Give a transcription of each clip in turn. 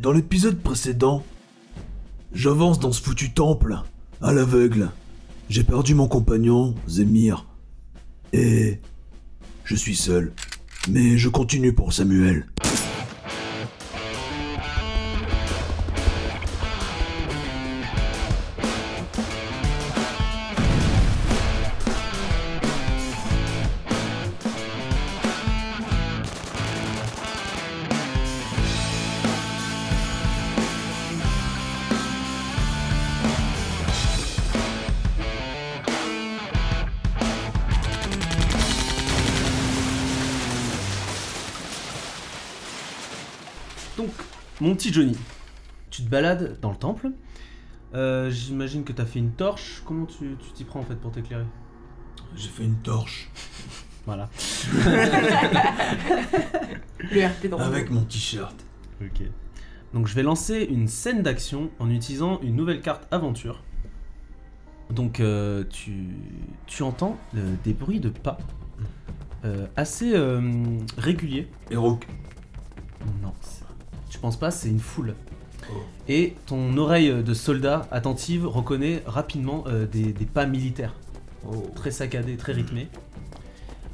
Dans l'épisode précédent, j'avance dans ce foutu temple, à l'aveugle. J'ai perdu mon compagnon, Zemir. Et je suis seul. Mais je continue pour Samuel. Donc, mon petit Johnny, tu te balades dans le temple. Euh, J'imagine que t'as fait une torche. Comment tu tu t'y prends en fait pour t'éclairer? J'ai fait une torche Voilà. Le RP dans avec mon t-shirt. Ok. Donc je vais lancer une scène d'action en utilisant une nouvelle carte aventure. Donc euh, tu, tu entends euh, des bruits de pas euh, assez euh, réguliers. Et Rook. Non, c'est- tu penses pas, c'est une foule. Oh. Et ton oreille de soldat attentive reconnaît rapidement euh, des, des pas militaires, Oh. très saccadés, très rythmés.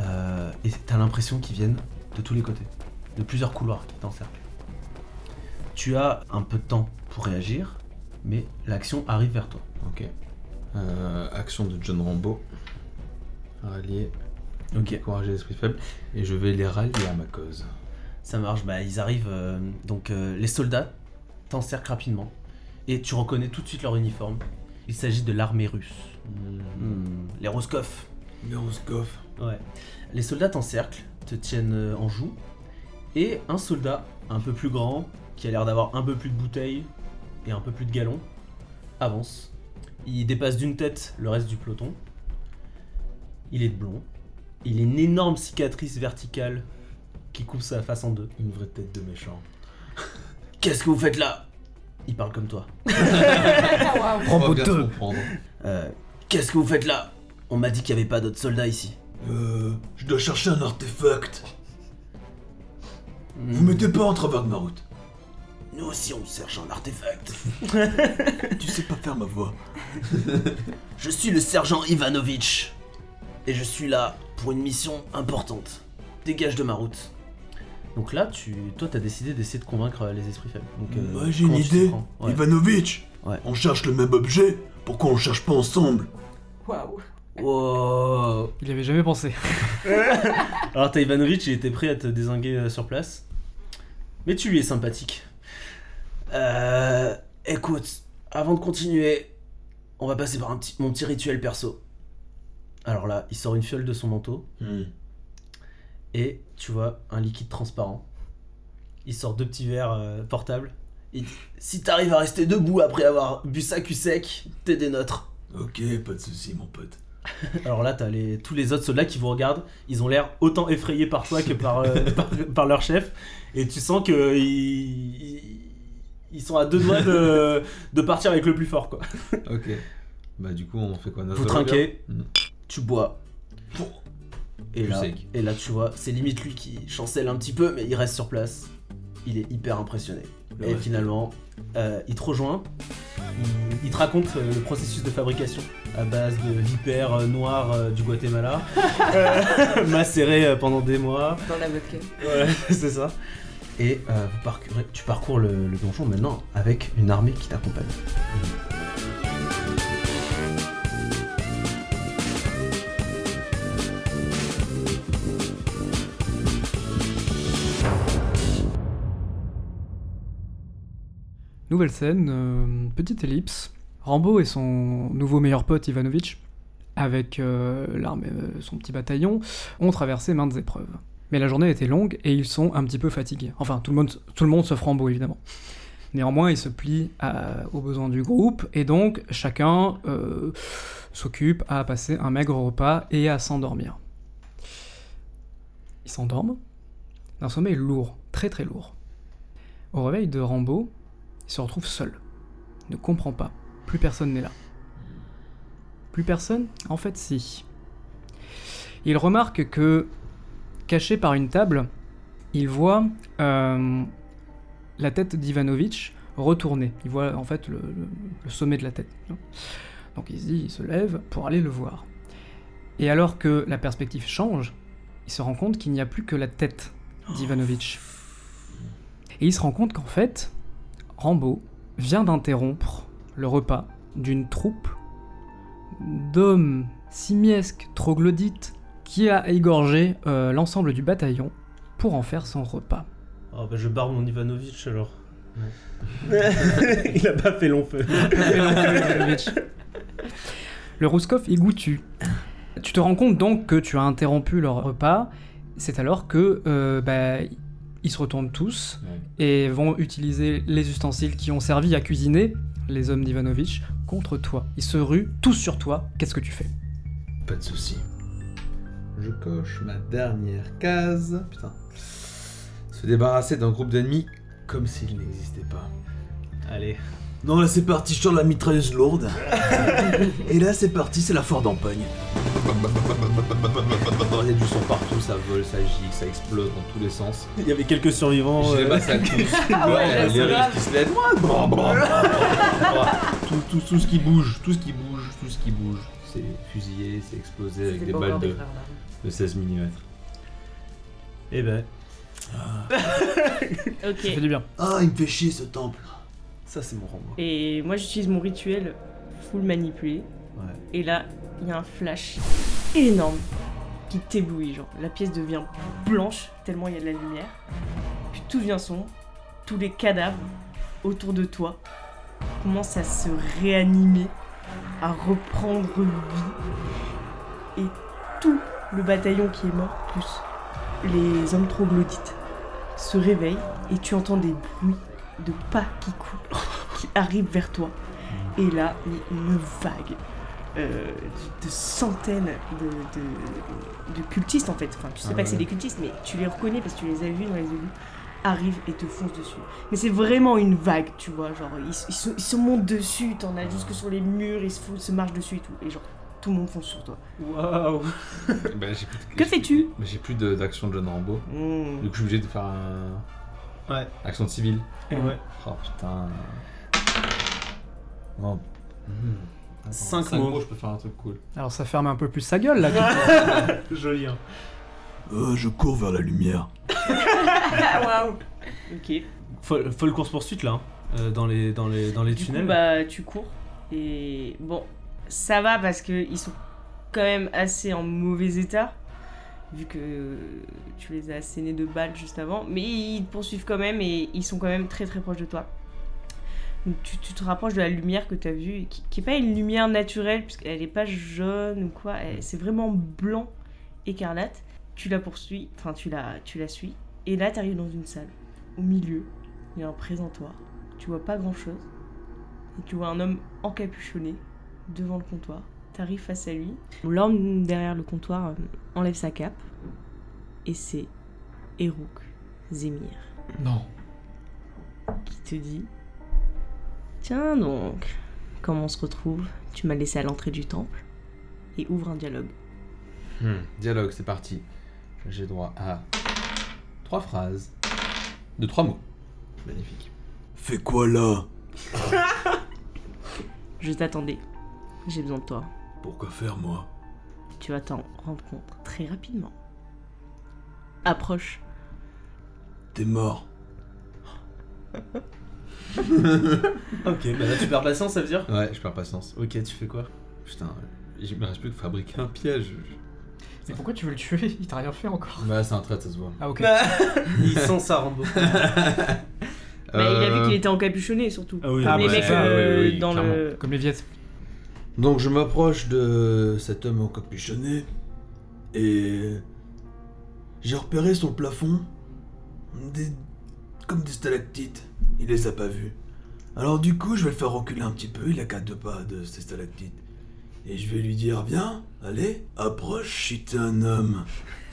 Euh, et t'as l'impression qu'ils viennent de tous les côtés, de plusieurs couloirs qui t'encerclent. Tu as un peu de temps pour réagir, mais l'action arrive vers toi. Ok. Euh, action de John Rambo. Rallier. Ok. Encourager l'esprit faible. Et je vais les rallier à ma cause. Ça marche, bah ils arrivent. euh, donc euh, les soldats t'encerclent rapidement et tu reconnais tout de suite leur uniforme. Il s'agit de l'armée russe. Hmm, les Roskov. Ouais. Les soldats t'encerclent, te tiennent euh, en joue, et un soldat un peu plus grand, qui a l'air d'avoir un peu plus de bouteilles et un peu plus de galons, avance. Il dépasse d'une tête le reste du peloton. Il est de blond. Il a une énorme cicatrice verticale qui coupe sa face en deux. Une vraie tête de méchant. Qu'est-ce que vous faites là? Il parle comme toi. Rambo bien 2. se comprendre. Euh, Qu'est-ce que vous faites là? On m'a dit qu'il n'y avait pas d'autres soldats ici. Euh, je dois chercher un artefact. Vous mettez pas en travers de ma route. Nous aussi on cherche un artefact. Tu sais pas faire ma voix. Je suis le sergent Ivanovitch. Et je suis là pour une mission importante. Dégage de ma route. Donc là, tu, toi, t'as décidé d'essayer de convaincre euh, les esprits faibles. Donc, euh, Ouais, j'ai une idée. Ouais. Ivanovitch. Ouais. On cherche le même objet. Pourquoi on le cherche pas ensemble? Waouh. Wow. Il avait jamais pensé. Alors, t'as Ivanovitch, il était prêt à te désinguer euh, sur place. Mais tu lui es sympathique. Euh. Écoute, avant de continuer, on va passer par un petit, mon petit rituel perso. Alors là, il sort une fiole de son manteau. Hmm. Et tu vois un liquide transparent. Il sort deux petits verres euh, portables. Il dit Si t'arrives à rester debout après avoir bu ça cul sec, t'es des nôtres. Ok, pas de soucis, mon pote. Alors là, t'as les, tous les autres soldats qui vous regardent. Ils ont l'air autant effrayés par toi que par, euh, par, par leur chef. Et tu sens que ils, ils- sont à deux doigts de, de partir avec le plus fort. Quoi. Ok. Bah, du coup, on fait quoi? Notre Vous trinquez, Mhm. tu bois. Et Plus là, sec. et là, tu vois, c'est limite lui qui chancelle un petit peu, mais il reste sur place. Il est hyper impressionné. Et finalement, euh, il te rejoint. Il, il te raconte euh, le processus de fabrication à base de vipères euh, noires euh, du Guatemala, euh, macérées euh, pendant des mois. Dans la vodka. Ouais, c'est ça. Et euh, vous parcourez- tu parcours le, le donjon maintenant avec une armée qui t'accompagne. Nouvelle scène, euh, petite ellipse. Rambo et son nouveau meilleur pote Ivanovitch, avec euh, euh, son petit bataillon, ont traversé maintes épreuves. Mais la journée était longue et ils sont un petit peu fatigués. Enfin, tout le monde, tout le monde sauf Rambo, évidemment. Néanmoins, ils se plient aux besoins du groupe et donc chacun s'occupe à passer un maigre repas et à s'endormir. Ils s'endorment d'un sommeil lourd, très très lourd. Au réveil de Rambo, il se retrouve seul. Il ne comprend pas. Plus personne n'est là. Plus personne? En fait, si. Il remarque que, caché par une table, il voit euh, la tête d'Ivanovitch retourner. Il voit en fait le, le- le sommet de la tête. Donc il se dit, il se lève pour aller le voir. Et alors que la perspective change, il se rend compte qu'il n'y a plus que la tête d'Ivanovitch. Et il se rend compte qu'en fait, Rambo vient d'interrompre le repas d'une troupe d'hommes simiesques, troglodytes, qui a égorgé euh, l'ensemble du bataillon pour en faire son repas. Oh bah je barre mon Ivanovitch alors. Il a pas fait long feu. Le Rouskov est goûtu. Tu te rends compte donc que tu as interrompu leur repas. C'est alors que euh, bah, ils se retournent tous Ouais. et vont utiliser les ustensiles qui ont servi à cuisiner les hommes d'Ivanovitch contre toi. Ils se ruent tous sur toi. Qu'est-ce que tu fais? Pas de souci. Je coche ma dernière case. Putain. Se débarrasser d'un groupe d'ennemis comme s'il n'existait pas. Allez. Non, là c'est parti, je sors la mitrailleuse lourde. Et là c'est parti, c'est la foire d'empoigne. Il y a du son partout, ça vole, ça gicle, ça explose dans tous les sens. Il y avait quelques survivants. Euh, masses à tous. Ah ouais, les. Russes qui se lèvent. tout, tout, tout ce qui bouge, tout ce qui bouge, tout ce qui bouge. C'est fusillé, c'est explosé avec des pas balles de, de 16 mm. Eh ben, Ça fait Ok. du bien. Ah, il me fait chier ce temple. ça c'est mon Rambo. Et moi j'utilise mon rituel full manipulé. Ouais. Et là, il y a un flash énorme qui t'éblouit. Genre, la pièce devient blanche tellement il y a de la lumière. Puis tout devient sombre. Tous les cadavres autour de toi commencent à se réanimer, à reprendre vie. Et tout le bataillon qui est mort, plus les hommes troglodytes, se réveillent et tu entends des bruits de pas qui courent, qui arrivent vers toi. Et là, mais une vague euh, de centaines de, cultistes en fait. Enfin, tu sais ah pas que c'est des cultistes, mais tu les reconnais parce que tu les as vus dans les égouts. Arrivent et te foncent dessus. Mais c'est vraiment une vague, tu vois. Genre, ils, ils, se, montent dessus, t'en as jusque sur les murs, ils se, marchent dessus et tout. Et genre, tout le monde fonce sur toi. Waouh bah, Que fais-tu? J'ai plus d'action de, de John Rambo. Mmh. Du je suis obligé de faire un. Ouais. Action civile. Ouais. Oh putain. Oh. 5 mots. je peux faire un truc cool. Alors ça ferme un peu plus sa gueule là. Joli. Hein. Euh, je cours vers la lumière. Waouh. Ok. Folle, course poursuite là, hein, euh, dans les tunnels. Bah tu cours et bon, ça va parce que ils sont quand même assez en mauvais état vu que tu les as assénés de balles juste avant, mais ils te poursuivent quand même et ils sont quand même très très proches de toi. Donc tu, tu te rapproches de la lumière que tu as vue, qui, qui est pas une lumière naturelle, puisqu'elle est pas jaune ou quoi. C'est vraiment blanc écarlate. Tu la poursuis, enfin tu la, tu la suis. Et là, tu arrives dans une salle. Au milieu, il y a un présentoir. Tu vois pas grand chose et tu vois un homme encapuchonné devant le comptoir. T'arrives face à lui. L'homme derrière le comptoir euh, enlève sa cape et c'est Erouk Zemir Non. qui te dit Tiens donc, comment on se retrouve? Tu m'as laissé à l'entrée du temple et ouvre un dialogue. Hmm, Dialogue, c'est parti. J'ai droit à trois phrases de trois mots. Magnifique. Fais quoi là? Je t'attendais. J'ai besoin de toi. Pourquoi faire moi? Tu vas t'en rendre compte très rapidement. Approche. T'es mort. Ok, bah là tu perds patience, ça veut dire Ouais, je perds patience. Ok, tu fais quoi? Putain, il me reste plus que fabriquer un piège. Mais pourquoi tu veux le tuer? Il t'a rien fait encore. Bah, c'est un trait, ça se voit. Ah ok. Il sent ça, Rambo. Bah, il a vu Euh, qu'il était encapuchonné surtout. Ah oui, Ah, les bah, mecs euh, oui, oui, dans le. Comme les Viettes. Donc, je m'approche de cet homme au Capuchonné. Et. J'ai repéré sur le plafond. Des. comme des stalactites. Il les a pas vus. Alors du coup, je vais le faire reculer un petit peu. Il a qu'à deux pas de ces stalactites. Et je vais lui dire Viens, allez, approche si t'es un homme.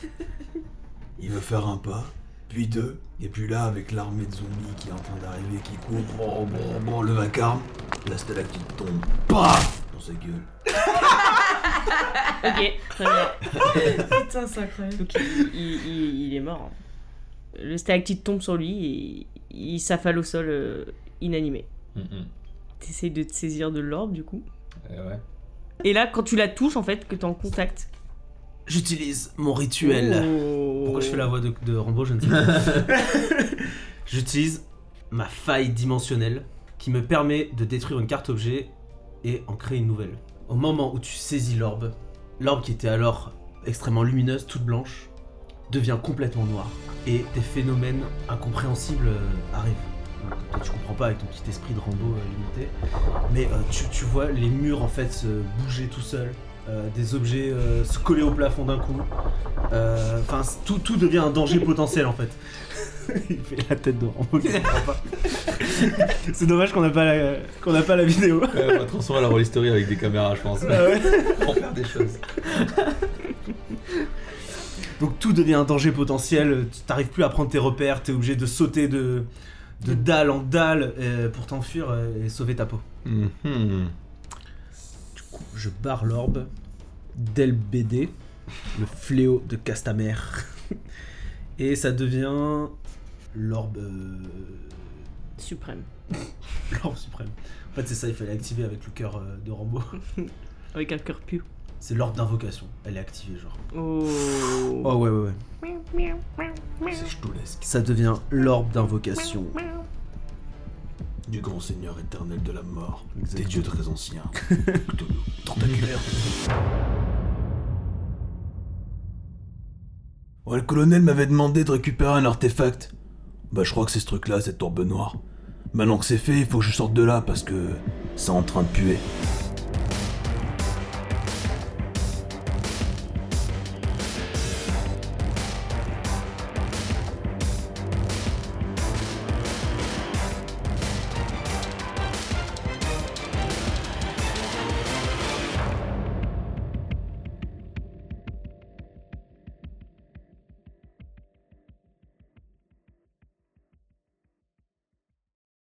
Il va faire un pas, puis deux, et puis là, avec l'armée de zombies qui est en train d'arriver, qui court, bon, bon, bon, le vacarme, la stalactite tombe, paf, dans sa gueule. Ok, très bien. Putain, c'est incroyable. Donc il, il- il- il est mort. Le stalactite tombe sur lui et il s'affale au sol euh, inanimé. Hum, hum. T'essayes de te saisir de l'orbe du coup. Eh ouais. Et là, quand tu la touches, en fait, que t'es en contact. J'utilise mon rituel. Oh. Pourquoi je fais la voix de, de Rambo, je ne sais pas. J'utilise ma faille dimensionnelle qui me permet de détruire une carte objet et en créer une nouvelle. Au moment où tu saisis l'orbe, l'orbe qui était alors extrêmement lumineuse, toute blanche, devient complètement noire. Et des phénomènes incompréhensibles euh, arrivent. Toi, tu comprends pas avec ton petit esprit de Rambo euh, limité. Mais euh, tu, tu vois les murs en fait se bouger tout seuls. euh, des objets euh, se coller au plafond d'un coup. Enfin, tout, tout devient un danger potentiel en fait. Il fait la tête de Rambo qui comprend pas. C'est dommage qu'on n'a pas, la- qu'on n'a pas la vidéo. Ouais, on va transformer la Rollistory avec des caméras, je pense. Ah ouais. Pour faire des choses. Donc tout devient un danger potentiel, tu t'arrives plus à prendre tes repères, t'es obligé de sauter de, de dalle en dalle euh, pour t'enfuir euh, et sauver ta peau. Mhm. Du coup, je barre l'orbe d'Elbédé, le fléau de Castamer. et ça devient l'orbe... euh, Suprême. l'orbe suprême. En fait c'est ça, il fallait activer avec le cœur euh, de Rambo. Avec un cœur pieux. C'est l'orbe d'invocation, elle est activée genre. Oh. Oh ouais ouais ouais. C'est ch'toulesque. Ça devient l'orbe d'invocation. Du grand seigneur éternel de la mort. Exactement. Des dieux très anciens. Cthulhu. Tentaculaire. Ouais, le colonel m'avait demandé de récupérer un artefact. Bah, je crois que c'est ce truc-là, cette tourbe noire. Maintenant que c'est fait, il faut que je sorte de là parce que c'est en train de puer.